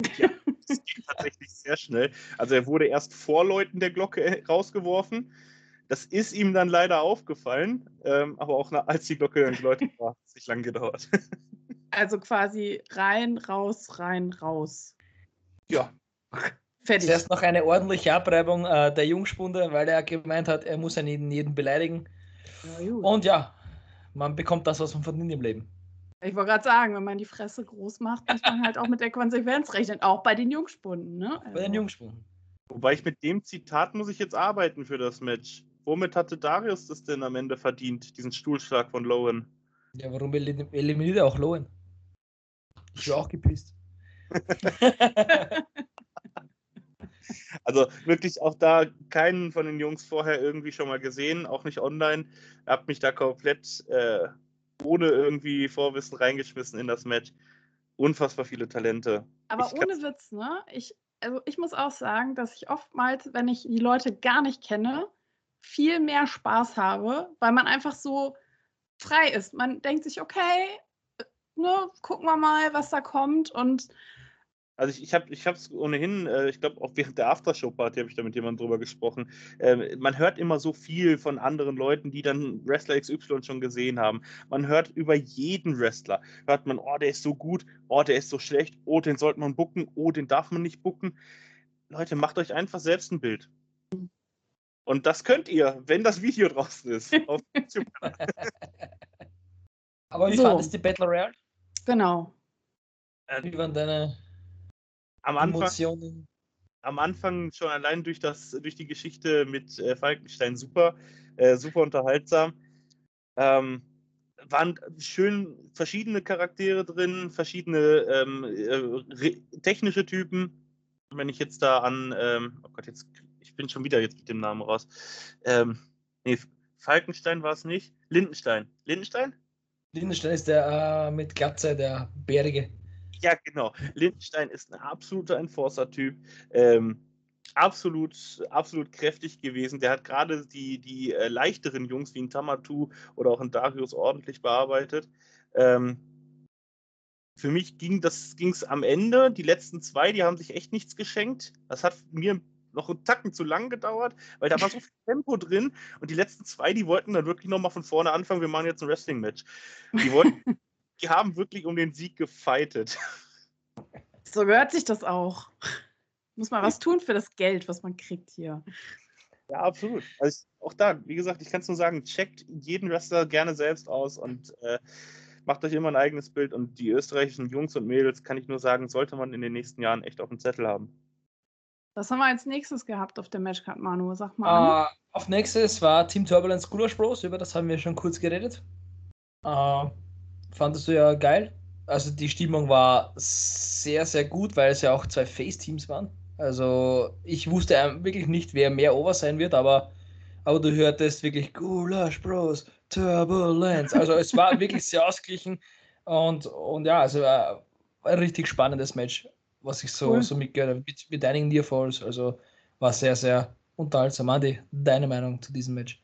Das ging tatsächlich sehr schnell. Also er wurde erst vor Leuten der Glocke rausgeworfen. Das ist ihm dann leider aufgefallen, ähm, aber auch als die Glocke dann geläutet war, hat es nicht lang gedauert. Also quasi rein, raus, rein, raus. ja, Fertig. Zuerst noch eine ordentliche Abreibung äh, der Jungspunde, weil er gemeint hat, er muss ja jeden, jeden beleidigen. Und ja, man bekommt das, was man verdient im Leben. Ich wollte gerade sagen, wenn man die Fresse groß macht, muss man halt auch mit der Konsequenz rechnen, auch bei den Jungspunden. Ne? Bei den Also, Jungspunden. wobei ich mit dem Zitat muss ich jetzt arbeiten für das Match. Womit hatte Darius das denn am Ende verdient, diesen Stuhlschlag von Lowen? Ja, warum elim- eliminiert er auch Lohen? Ich war auch gepisst. Also wirklich auch da keinen von den Jungs vorher irgendwie schon mal gesehen, auch nicht online. Hab mich da komplett äh, ohne irgendwie Vorwissen reingeschmissen in das Match. Unfassbar viele Talente. Aber Ich ohne Witz, ne? Ich, also ich muss auch sagen, dass ich oftmals, wenn ich die Leute gar nicht kenne, viel mehr Spaß habe, weil man einfach so frei ist. Man denkt sich, okay, ne, gucken wir mal, was da kommt. Und Also ich, ich habe ich es ohnehin, äh, ich glaube auch während der Aftershow-Party habe ich da mit jemandem drüber gesprochen. Ähm, man hört immer so viel von anderen Leuten, die dann Wrestler XY schon gesehen haben. Man hört über jeden Wrestler, hört man, oh, der ist so gut, oh, der ist so schlecht, oh, den sollte man bucken, oh, den darf man nicht bucken. Leute, macht euch einfach selbst ein Bild. Und das könnt ihr, wenn das Video draußen ist. Auf YouTube. Aber wie So. fandest du die Battle Royale? Genau. Wie waren deine Am Anfang Emotionen? am Anfang schon allein durch, das, durch die Geschichte mit äh, Falkenstein super, äh, super unterhaltsam. Ähm, waren schön verschiedene Charaktere drin, verschiedene ähm, äh, technische Typen. Wenn ich jetzt da an, ähm, oh Gott, jetzt, ich bin schon wieder jetzt mit dem Namen raus. Ähm, nee, Falkenstein war es nicht. Lindenstein. Lindenstein? Lindenstein ist der äh, mit Glatze, der Bärige. Ja, genau. Lindenstein ist ein absoluter Enforcer-Typ. Ähm, absolut, absolut kräftig gewesen. Der hat gerade die, die äh, leichteren Jungs wie ein Tamatu oder auch ein Darius ordentlich bearbeitet. Ähm, für mich ging ging's am Ende. Die letzten zwei, die haben sich echt nichts geschenkt. Das hat mir noch einen Tacken zu lang gedauert, weil da war so viel Tempo drin. Und die letzten zwei, die wollten dann wirklich nochmal von vorne anfangen. Wir machen jetzt ein Wrestling-Match. Die wollten, die haben wirklich um den Sieg gefightet. So gehört sich das auch. Muss man was tun für das Geld, was man kriegt hier. Ja, absolut. Also auch da, wie gesagt, ich kann es nur sagen, checkt jeden Wrestler gerne selbst aus und äh, macht euch immer ein eigenes Bild. Und die österreichischen Jungs und Mädels, kann ich nur sagen, sollte man in den nächsten Jahren echt auf dem Zettel haben. Was haben wir als nächstes gehabt auf der Matchcard, Manu? Sag mal. Äh, auf nächstes war Team Turbulence Gulasch Bros, über das haben wir schon kurz geredet. Äh, fandest du ja geil. Also die Stimmung war sehr, sehr gut, weil es ja auch zwei Face-Teams waren. Also ich wusste wirklich nicht, wer mehr over sein wird, aber, aber du hörtest wirklich Gulasch Bros, Turbulence. Also es war wirklich sehr ausgeglichen und, und ja, also war ein richtig spannendes Match, was ich so, Cool. so mitgehört habe, mit, mit einigen Nearfalls. Also war sehr, sehr unterhaltsam. Andi, deine Meinung zu diesem Match?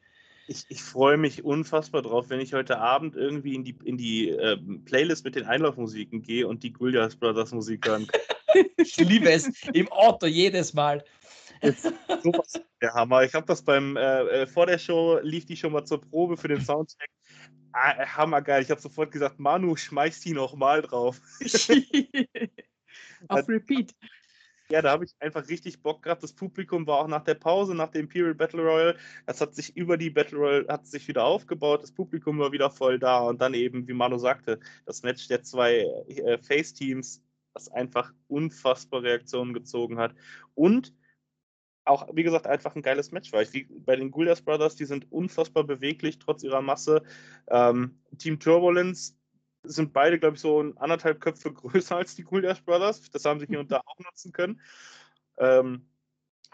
Ich, ich freue mich unfassbar drauf, wenn ich heute Abend irgendwie in die, in die ähm, Playlist mit den Einlaufmusiken gehe und die Gullias Brothers Musik hören kann. Ich liebe es im Auto jedes Mal. Sowas der Hammer. Ich habe das beim, äh, äh, vor der Show lief die schon mal zur Probe für den Soundcheck. Ah, hammergeil. Ich habe sofort gesagt, Manu, schmeiß die nochmal drauf. auf Repeat. Ja, da habe ich einfach richtig Bock gehabt. Das Publikum war auch nach der Pause, nach dem Imperial Battle Royale, das hat sich über die Battle Royale hat sich wieder aufgebaut. Das Publikum war wieder voll da und dann eben, wie Manu sagte, das Match der zwei äh, Face-Teams, das einfach unfassbare Reaktionen gezogen hat und auch, wie gesagt, einfach ein geiles Match war. Ich, wie bei den Guldas Brothers, die sind unfassbar beweglich, trotz ihrer Masse. Ähm, Team Turbulence sind beide, glaube ich, so anderthalb Köpfe größer als die Cool Dash Brothers. Das haben sie hier und da auch nutzen können. Ähm,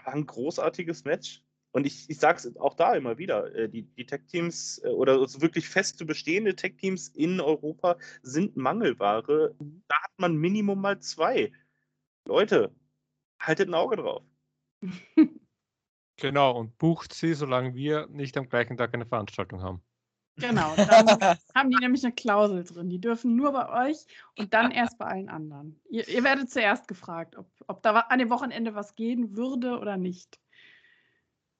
war ein großartiges Match. Und ich, ich sage es auch da immer wieder, äh, die, die Tech-Teams äh, oder so wirklich feste bestehende Tech-Teams in Europa sind Mangelware. Da hat man Minimum mal zwei. Leute, haltet ein Auge drauf. Genau, und bucht sie, solange wir nicht am gleichen Tag eine Veranstaltung haben. Genau, dann haben die nämlich eine Klausel drin. Die dürfen nur bei euch und dann erst bei allen anderen. Ihr, ihr werdet zuerst gefragt, ob, ob da an dem Wochenende was gehen würde oder nicht.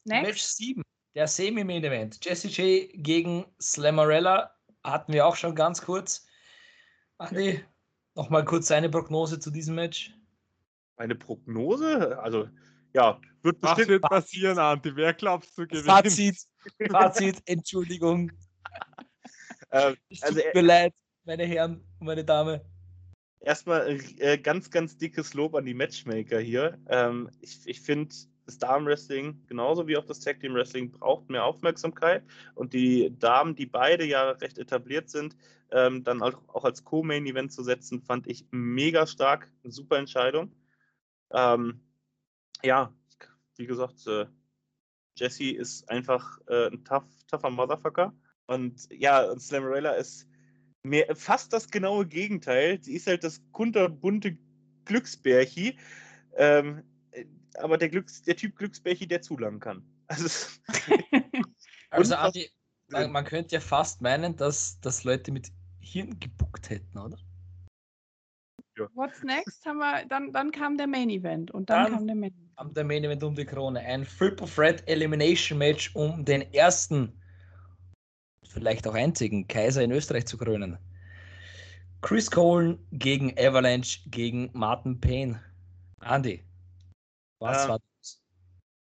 Match 7, der Semi-Main-Event. Jesse J gegen Slammarella hatten wir auch schon ganz kurz. Andi, nochmal kurz seine Prognose zu diesem Match. Eine Prognose? Also, ja, wird bestimmt. wird passieren, Anti? Wer glaubst du gewinnt? Fazit, Fazit, Entschuldigung. Äh, Es also, tut mir leid, meine Herren und meine Dame. erstmal äh, ganz, ganz dickes Lob an die Matchmaker hier. Ähm, ich ich finde, das Damenwrestling, genauso wie auch das Tag Team Wrestling, braucht mehr Aufmerksamkeit. Und die Damen, die beide ja recht etabliert sind, ähm, dann auch, auch als Co-Main-Event zu setzen, fand ich mega stark. Eine super Entscheidung. Ähm, ja, wie gesagt, äh, Jesse ist einfach äh, ein tough, tougher Motherfucker. Und ja, und Slammerella ist mehr, fast das genaue Gegenteil. Sie ist halt das kunterbunte Glücksbärchi. Ähm, äh, aber der, Glücks, der Typ Glücksbärchi, der zu lang kann. Also, Also, Andi, man, man könnte ja fast meinen, dass, dass Leute mit Hirn gebuckt hätten, oder? What's next? Haben wir, dann, dann kam der Main Event und dann, Dann- kam der Main Event. Am der Main Event um die Krone. Ein Triple Threat Elimination Match, um den ersten, vielleicht auch einzigen Kaiser in Österreich zu krönen. Chris Cole gegen Avalanche gegen Martin Payne. Andy, was Ähm, war das?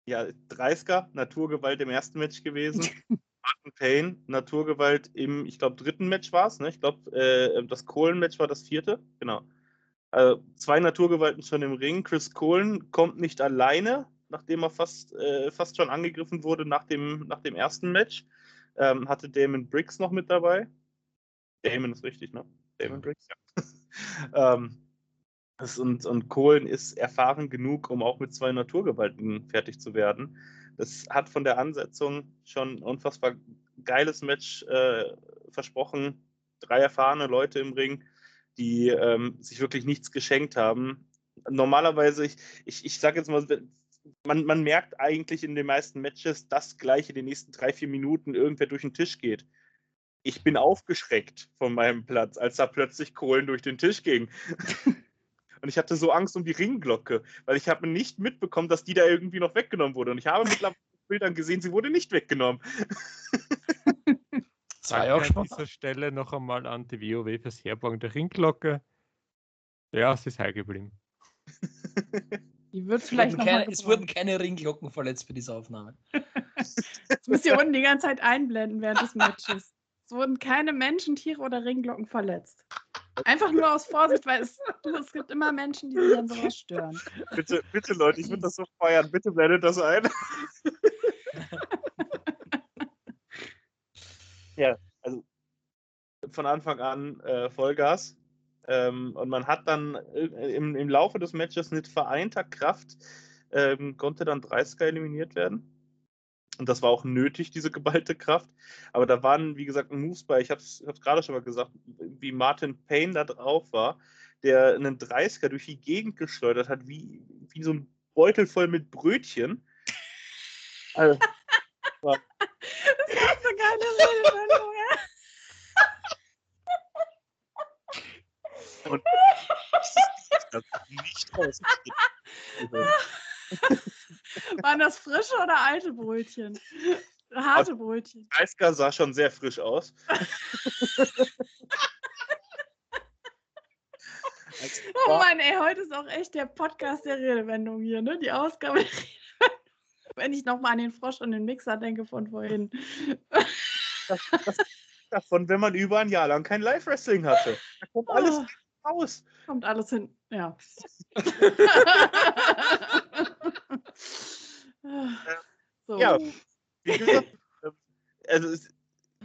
ja, 30er, Naturgewalt im ersten Match gewesen. Martin Payne, Naturgewalt im, ich glaube, dritten Match war es. Ne? Ich glaube, äh, das Kohlen-Match war das vierte. Genau. Also, zwei Naturgewalten schon im Ring. Chris Kohlen kommt nicht alleine, nachdem er fast, äh, fast schon angegriffen wurde nach dem, nach dem ersten Match. Ähm, hatte Damon Briggs noch mit dabei. Damon ist richtig, ne? Damon Briggs, ja. ähm, und, und Kohlen ist erfahren genug, um auch mit zwei Naturgewalten fertig zu werden. Das hat von der Ansetzung schon ein unfassbar geiles Match äh, versprochen. Drei erfahrene Leute im Ring, die ähm, sich wirklich nichts geschenkt haben. Normalerweise, ich, ich, ich sage jetzt mal, man, man merkt eigentlich in den meisten Matches, dass gleich in den nächsten drei, vier Minuten irgendwer durch den Tisch geht. Ich bin aufgeschreckt von meinem Platz, als da plötzlich Kohlen durch den Tisch ging. Und ich hatte so Angst um die Ringglocke, weil ich habe nicht mitbekommen, dass die da irgendwie noch weggenommen wurde. Und ich habe mittlerweile auf Bildern gesehen, sie wurde nicht weggenommen. Ja auch an dieser Stelle noch einmal an die WoW fürs Herborgen der Ringglocke. Ja, es ist heil geblieben. Die wird Es vielleicht wurden, noch keine, es wurden keine Ringglocken verletzt für diese Aufnahme. Das müsst ihr unten die ganze Zeit einblenden während des Matches. Es wurden keine Menschen, Tiere oder Ringglocken verletzt. Einfach nur aus Vorsicht, weil es, es gibt immer Menschen, die sich an sowas stören. Bitte, bitte Leute, ich würde das so feiern. Bitte blendet das ein. ja, also von Anfang an äh, Vollgas. Ähm, und man hat dann äh, im, im Laufe des Matches mit vereinter Kraft ähm, konnte dann 30er eliminiert werden. Und das war auch nötig, diese geballte Kraft. Aber da waren, wie gesagt, Moves bei, ich habe es gerade schon mal gesagt, wie Martin Payne da drauf war, der einen 30er durch die Gegend geschleudert hat, wie, wie so ein Beutel voll mit Brötchen. Also, Das ist so geile Redewendung, ja. das ist nicht raus. Waren das frische oder alte Brötchen? Harte Brötchen. 30er sah schon sehr frisch aus. Also, Oh Mann, ey, heute ist auch echt der Podcast der Redewendung hier, ne? Die Ausgabe der Redewendung. Wenn ich nochmal an den Frosch und den Mixer denke von vorhin. davon, wenn man über ein Jahr lang kein Live-Wrestling hatte. Da kommt alles Oh, raus. kommt alles hin. Ja. so. Ja. Wie gesagt, ähm, also es,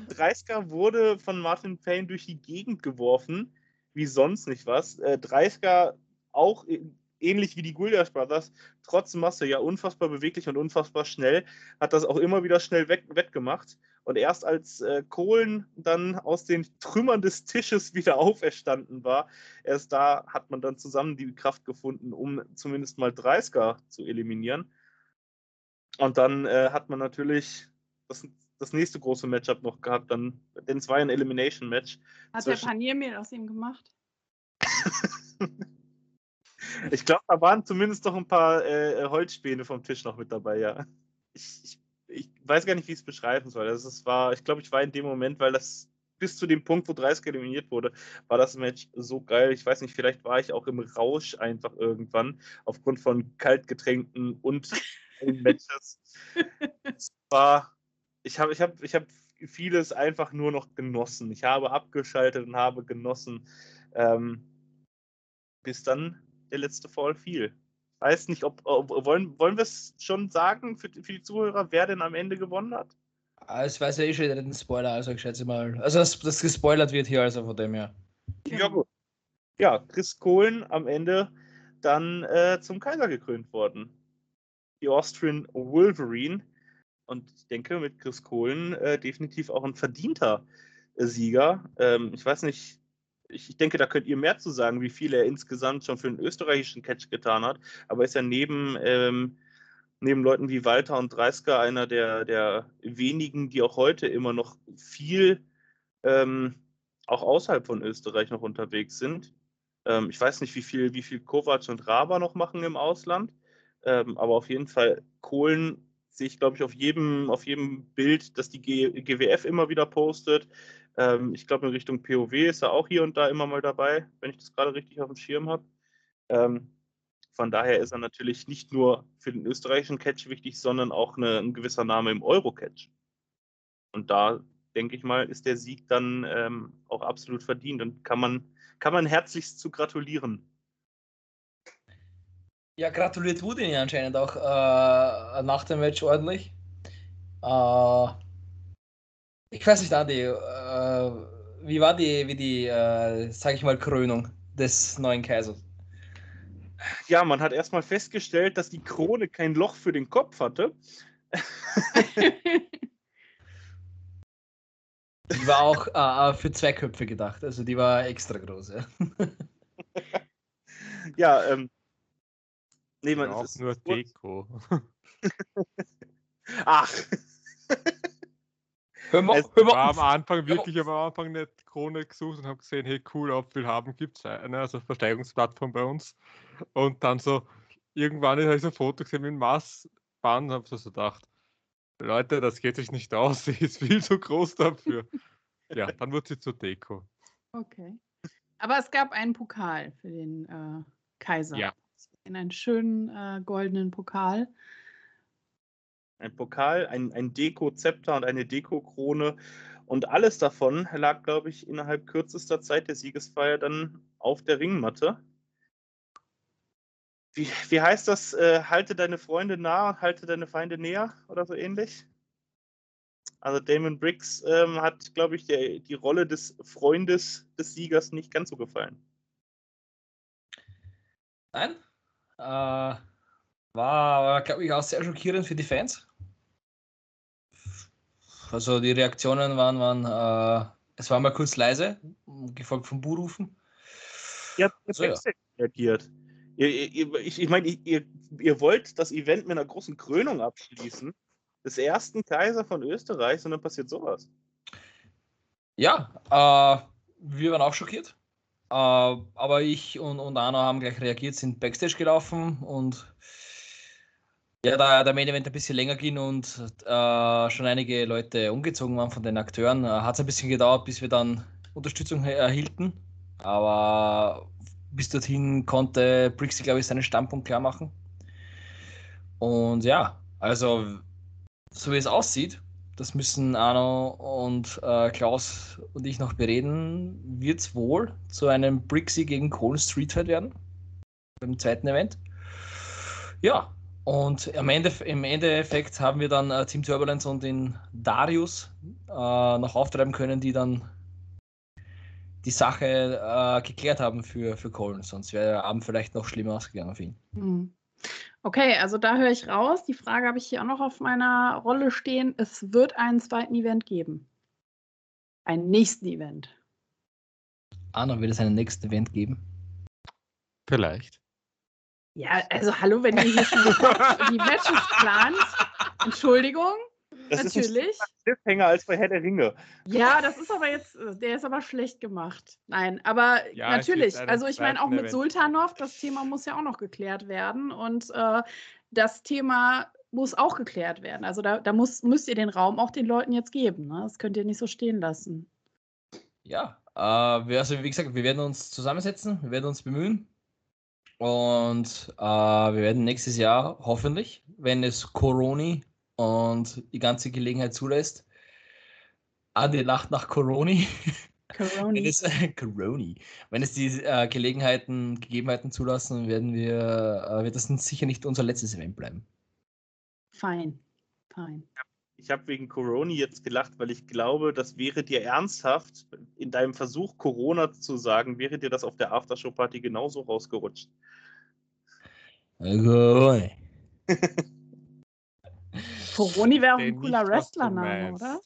30er wurde von Martin Payne durch die Gegend geworfen, wie sonst nicht was. Äh, 30er auch ähnlich wie die Gulliash Brothers, trotz Masse ja unfassbar beweglich und unfassbar schnell, hat das auch immer wieder schnell weg, wettgemacht. Und erst als äh, Kohlen dann aus den Trümmern des Tisches wieder auferstanden war, erst da hat man dann zusammen die Kraft gefunden, um zumindest mal 30er zu eliminieren. Und dann äh, hat man natürlich das, das nächste große Matchup noch gehabt, dann, denn es war ein Elimination-Match. Hat der Paniermehl aus ihm gemacht? ich glaube, da waren zumindest noch ein paar äh, Holzspäne vom Tisch noch mit dabei, ja. Ich, ich, ich weiß gar nicht, wie ich es beschreiben soll. Also es war, ich glaube, ich war in dem Moment, weil das bis zu dem Punkt, wo 30 eliminiert wurde, war das Match so geil. Ich weiß nicht, vielleicht war ich auch im Rausch einfach irgendwann aufgrund von Kaltgetränken und Matches. es war, ich habe ich hab, ich hab vieles einfach nur noch genossen. Ich habe abgeschaltet und habe genossen, ähm, bis dann der letzte Fall fiel. Weiß nicht, ob, ob wollen, wollen wir es schon sagen für, für, die Zuhörer, wer denn am Ende gewonnen hat? Ah, es weiß ja eh schon den Spoiler, also ich schätze mal. Also, dass das gespoilert wird hier, also von dem her. Ja, gut. Ja, Chris Kohlen am Ende dann äh, zum Kaiser gekrönt worden. Die Austrian Wolverine. Und ich denke, mit Chris Kohlen äh, definitiv auch ein verdienter äh, Sieger. Ähm, ich weiß nicht, ich denke, da könnt ihr mehr zu sagen, wie viel er insgesamt schon für den österreichischen Catch getan hat. Aber ist ja neben, ähm, neben Leuten wie Walter und Dreisker einer der, der wenigen, die auch heute immer noch viel ähm, auch außerhalb von Österreich noch unterwegs sind. Ähm, ich weiß nicht, wie viel, wie viel Kovac und Raba noch machen im Ausland. Ähm, aber auf jeden Fall Kohlen sehe ich, glaube ich, auf jedem, auf jedem Bild, das die G GWF immer wieder postet. Ähm, ich glaube, in Richtung POW ist er auch hier und da immer mal dabei, wenn ich das gerade richtig auf dem Schirm habe. Ähm, von daher ist er natürlich nicht nur für den österreichischen Catch wichtig, sondern auch eine, ein gewisser Name im Euro-Catch. Und da, denke ich mal, ist der Sieg dann ähm, auch absolut verdient und kann man, kann man herzlichst zu gratulieren. Ja, gratuliert wurde ihn anscheinend auch äh, nach dem Match ordentlich. Äh, ich weiß nicht, Andi, äh, wie war die, wie die, äh, sag ich mal, Krönung des neuen Kaisers? Ja, man hat erstmal festgestellt, dass die Krone kein Loch für den Kopf hatte. die war auch äh, äh, für zwei Köpfe gedacht, also die war extra groß. Ja, ja ähm. Nee, man, auch nur Deko. Ach. Hör mal, es hör mal war am Anfang wirklich am Anfang eine Krone gesucht und habe gesehen, hey cool, ob wir haben, gibt es eine, also Versteigerungsplattform bei uns. Und dann so, irgendwann habe ich so ein Foto gesehen mit einem Maßband und habe so gedacht, Leute, das geht sich nicht aus, sie ist viel zu groß dafür. ja, dann wurde sie zur Deko. Okay. Aber es gab einen Pokal für den äh, Kaiser. Ja. In einen schönen äh, goldenen Pokal ein Pokal, ein, ein Deko-Zepter und eine Deko-Krone. Und alles davon lag, glaube ich, innerhalb kürzester Zeit der Siegesfeier dann auf der Ringmatte. Wie, wie heißt das? Äh, halte deine Freunde nah, halte deine Feinde näher oder so ähnlich? Also Damon Briggs ähm, hat, glaube ich, der, die Rolle des Freundes des Siegers nicht ganz so gefallen. Nein. Äh, war, glaube ich, auch sehr schockierend für die Fans. Also die Reaktionen waren, waren äh, es war mal kurz leise, gefolgt von Buhrufen. Ihr habt also, ja. reagiert. Ihr, ihr, ich, ich meine, ihr, ihr wollt das Event mit einer großen Krönung abschließen, des ersten Kaiser von Österreich, und dann passiert sowas. Ja, äh, wir waren auch schockiert. Äh, aber ich und, und Arno haben gleich reagiert, sind Backstage gelaufen und ja, da der Main Event ein bisschen länger ging und äh, schon einige Leute umgezogen waren von den Akteuren, äh, hat es ein bisschen gedauert, bis wir dann Unterstützung erhielten. Aber bis dorthin konnte Brixie, glaube ich, seinen Standpunkt klar machen. Und ja, also so wie es aussieht, das müssen Arno und äh, Klaus und ich noch bereden, wird es wohl zu einem Brixie gegen Cole Street Fight werden. Beim zweiten Event. Ja, Und am Ende, im Endeffekt haben wir dann äh, Team Turbulence und den Darius äh, noch auftreiben können, die dann die Sache äh, geklärt haben für, für Colin. Sonst wäre der Abend vielleicht noch schlimmer ausgegangen für ihn. Hm. Okay, also da höre ich raus. Die Frage habe ich hier auch noch auf meiner Rolle stehen. Es wird einen zweiten Event geben. Einen nächsten Event. Anna, wird es einen nächsten Event geben? Vielleicht. Ja, also hallo, wenn ihr hier schon die Matches plant. Entschuldigung, Das ist ein natürlich. Cliffhanger als bei Herr der Ringe. Ja, das ist aber jetzt, der ist aber schlecht gemacht. Nein, aber Ja, natürlich. Also ich meine auch mit Sultanov, das Thema muss ja auch noch geklärt werden und äh, das Thema muss auch geklärt werden. Also da, da muss, müsst ihr den Raum auch den Leuten jetzt geben. Ne? Das könnt ihr nicht so stehen lassen. Ja, äh, wir, also wie gesagt, wir werden uns zusammensetzen, wir werden uns bemühen. Und äh, wir werden nächstes Jahr hoffentlich, wenn es Coroni und die ganze Gelegenheit zulässt, Andi lacht nach Coroni. Wenn Corona. es, Coroni. Wenn es die äh, Gelegenheiten, Gegebenheiten zulassen, werden wir, äh, wird das sicher nicht unser letztes Event bleiben. Fein. Fein. Ich habe wegen Corona jetzt gelacht, weil ich glaube, das wäre dir ernsthaft, in deinem Versuch, Corona zu sagen, wäre dir das auf der Aftershow-Party genauso rausgerutscht. Coroni. Coroni wäre auch ein cooler Wrestlername, oder?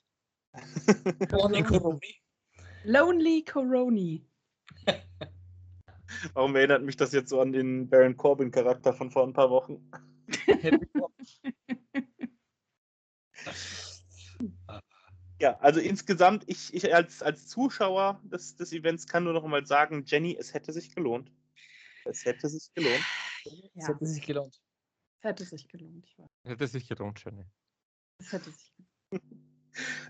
Coroni, Coroni. Lonely Coroni. Warum erinnert mich das jetzt so an den Baron Corbin-Charakter von vor ein paar Wochen? Ja, also insgesamt, ich, ich als, als Zuschauer des, des Events kann nur noch mal sagen, Jenny, es hätte sich gelohnt. Es hätte sich gelohnt. Ja, hätte sich gelohnt. es hätte sich gelohnt. Ich weiß. Hätte sich gelohnt, Jenny. Es hätte sich gelohnt.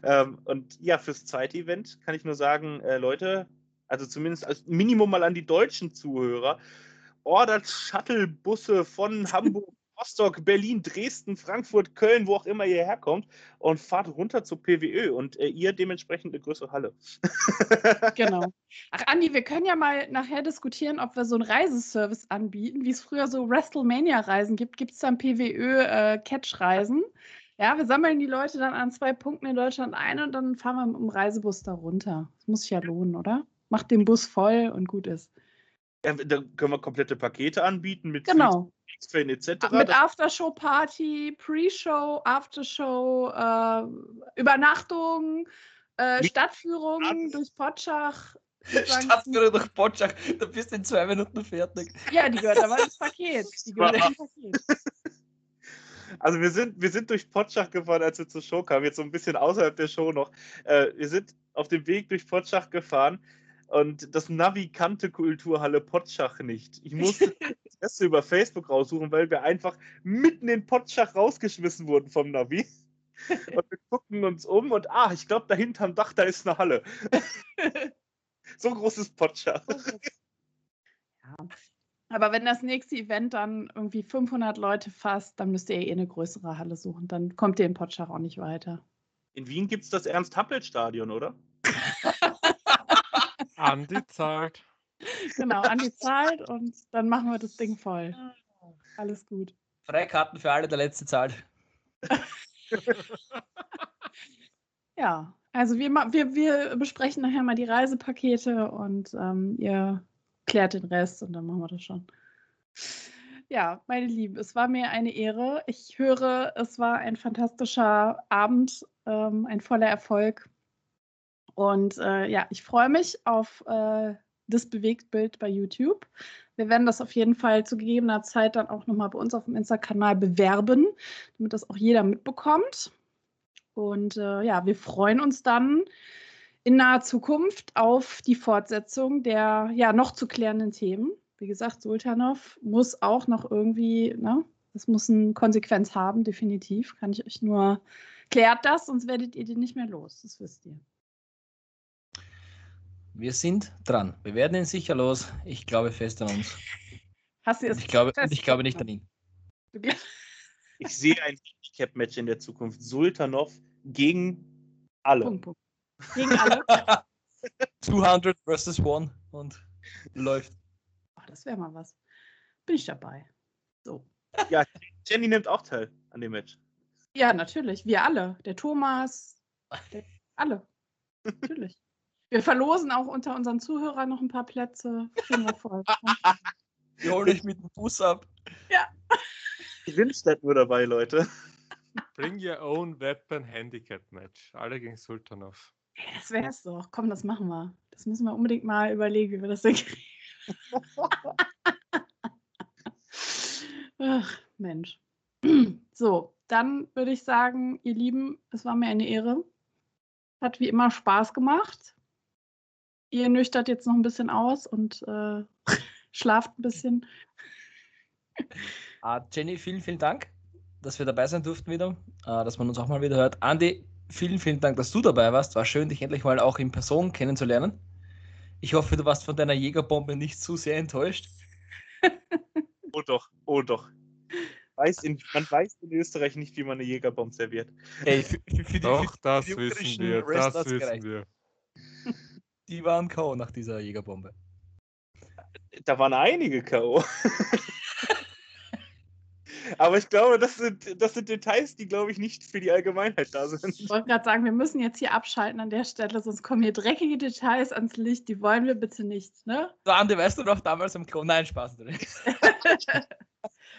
Ähm, und ja, fürs zweite Event kann ich nur sagen, äh, Leute, also zumindest als Minimum mal an die deutschen Zuhörer, ordert Shuttle-Busse von Hamburg, Rostock, Berlin, Dresden, Frankfurt, Köln, wo auch immer ihr herkommt und fahrt runter zur PWÖ und äh, ihr dementsprechend eine größere Halle. Genau. Ach, Andi, wir können ja mal nachher diskutieren, ob wir so einen Reiseservice anbieten, wie es früher so WrestleMania-Reisen gibt. Gibt es dann PWÖ-Catch-Reisen? ja, wir sammeln die Leute dann an zwei Punkten in Deutschland ein und dann fahren wir mit dem Reisebus da runter. Das muss sich ja lohnen, oder? Macht den Bus voll und gut ist. Ja, da können wir komplette Pakete anbieten mit Genau. Fan etc. Mit Aftershow-Party, Pre-Show, Aftershow, äh, Übernachtung, äh, Mit- Stadtführungen durch Potschach. Stadtführer durch Botschach, da bist du in zwei Minuten fertig. Ja, die gehört aber ins Paket. Die gehört ins Paket. Also wir sind, wir sind durch Potschach gefahren, als wir zur Show kamen, jetzt so ein bisschen außerhalb der Show noch. Äh, wir sind auf dem Weg durch Potschach gefahren und das Navi kannte Kulturhalle Potschach nicht. Ich musste das erste über Facebook raussuchen, weil wir einfach mitten in Potschach rausgeschmissen wurden vom Navi. Und wir gucken uns um und ah, ich glaube, da hinterm Dach, da ist eine Halle. so groß ist Potschach. Ja. Aber wenn das nächste Event dann irgendwie 500 Leute fasst, dann müsst ihr eh eine größere Halle suchen. Dann kommt ihr in Potschach auch nicht weiter. In Wien gibt es das Ernst-Happel-Stadion, oder? Andi zahlt. Genau, Andi zahlt und dann machen wir das Ding voll. Alles gut. Freikarten für alle, der letzte zahlt. Ja, also wir, wir, wir besprechen nachher mal die Reisepakete und ähm, ihr klärt den Rest und dann machen wir das schon. Ja, meine Lieben, es war mir eine Ehre. Ich höre, es war ein fantastischer Abend, ähm, ein voller Erfolg. Und äh, ja, ich freue mich auf äh, das Bewegtbild bei YouTube. Wir werden das auf jeden Fall zu gegebener Zeit dann auch nochmal bei uns auf dem Insta-Kanal bewerben, damit das auch jeder mitbekommt. Und äh, ja, wir freuen uns dann in naher Zukunft auf die Fortsetzung der ja noch zu klärenden Themen. Wie gesagt, Sultanov muss auch noch irgendwie, ne, das muss eine Konsequenz haben, definitiv. Kann ich euch nur, klärt das, sonst werdet ihr den nicht mehr los, das wisst ihr. Wir sind dran. Wir werden ihn sicher los. Ich glaube fest an uns. Hast du es ich glaube, ich glaube nicht an ihn. Ich sehe ein Handicap-Match in der Zukunft. Sultanov gegen alle. Punkt, Punkt. Gegen alle. 200 versus 1 und läuft. Oh, das wäre mal was. Bin ich dabei. So. Ja, Jenny nimmt auch teil an dem Match. Ja, natürlich. Wir alle. Der Thomas, der, alle. Natürlich. Wir verlosen auch unter unseren Zuhörern noch ein paar Plätze. Voll. Wir holen euch mit dem Bus ab. Winstead nur dabei, Leute. Bring your own weapon Handicap Match. Alle gegen Sultanov. Ja, das wär's doch. Komm, das machen wir. Das müssen wir unbedingt mal überlegen, wie wir das denn kriegen. Ach, Mensch. So, dann würde ich sagen, ihr Lieben, es war mir eine Ehre. Hat wie immer Spaß gemacht. Ihr nüchtert jetzt noch ein bisschen aus und äh, schlaft ein bisschen. Ah, Jenny, vielen, vielen Dank, dass wir dabei sein durften wieder, äh, dass man uns auch mal wieder hört. Andi, vielen, vielen Dank, dass du dabei warst. War schön, dich endlich mal auch in Person kennenzulernen. Ich hoffe, du warst von deiner Jägerbombe nicht zu sehr enttäuscht. Oh doch, oh doch. Weiß in, man weiß in Österreich nicht, wie man eine Jägerbomb serviert. Ey, für, für, für die, Doch, für das die wissen wir. Das wissen gereicht. wir. die waren K.O. nach dieser Jägerbombe. Da waren einige K.O. Aber ich glaube, das sind, das sind Details, die, glaube ich, nicht für die Allgemeinheit da sind. Ich wollte gerade sagen, wir müssen jetzt hier abschalten an der Stelle, sonst kommen hier dreckige Details ans Licht. Die wollen wir bitte nicht, ne? So, Andi, weißt du noch damals im Klo? Nein, Spaß natürlich.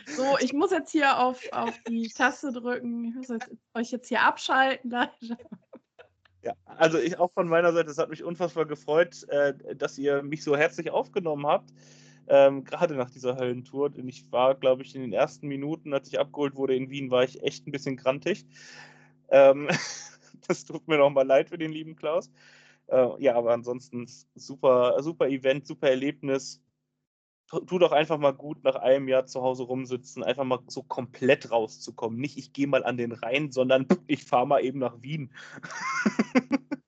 So, ich muss jetzt hier auf, auf die Taste drücken. Ich muss jetzt, euch jetzt hier abschalten. leider. Ja, also ich auch von meiner Seite, es hat mich unfassbar gefreut, äh, dass ihr mich so herzlich aufgenommen habt. Ähm, gerade nach dieser Höllentour. Und ich war, glaube ich, in den ersten Minuten, als ich abgeholt wurde in Wien, war ich echt ein bisschen grantig. Ähm, das tut mir nochmal leid für den lieben Klaus. Äh, ja, aber ansonsten super, super Event, super Erlebnis. Tu doch einfach mal gut, nach einem Jahr zu Hause rumsitzen, einfach mal so komplett rauszukommen. Nicht, ich gehe mal an den Rhein, sondern ich fahre mal eben nach Wien.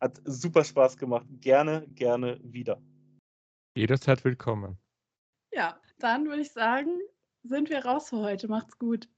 Hat super Spaß gemacht. Gerne, gerne wieder. Jederzeit willkommen. Ja, dann würde ich sagen, sind wir raus für heute. Macht's gut.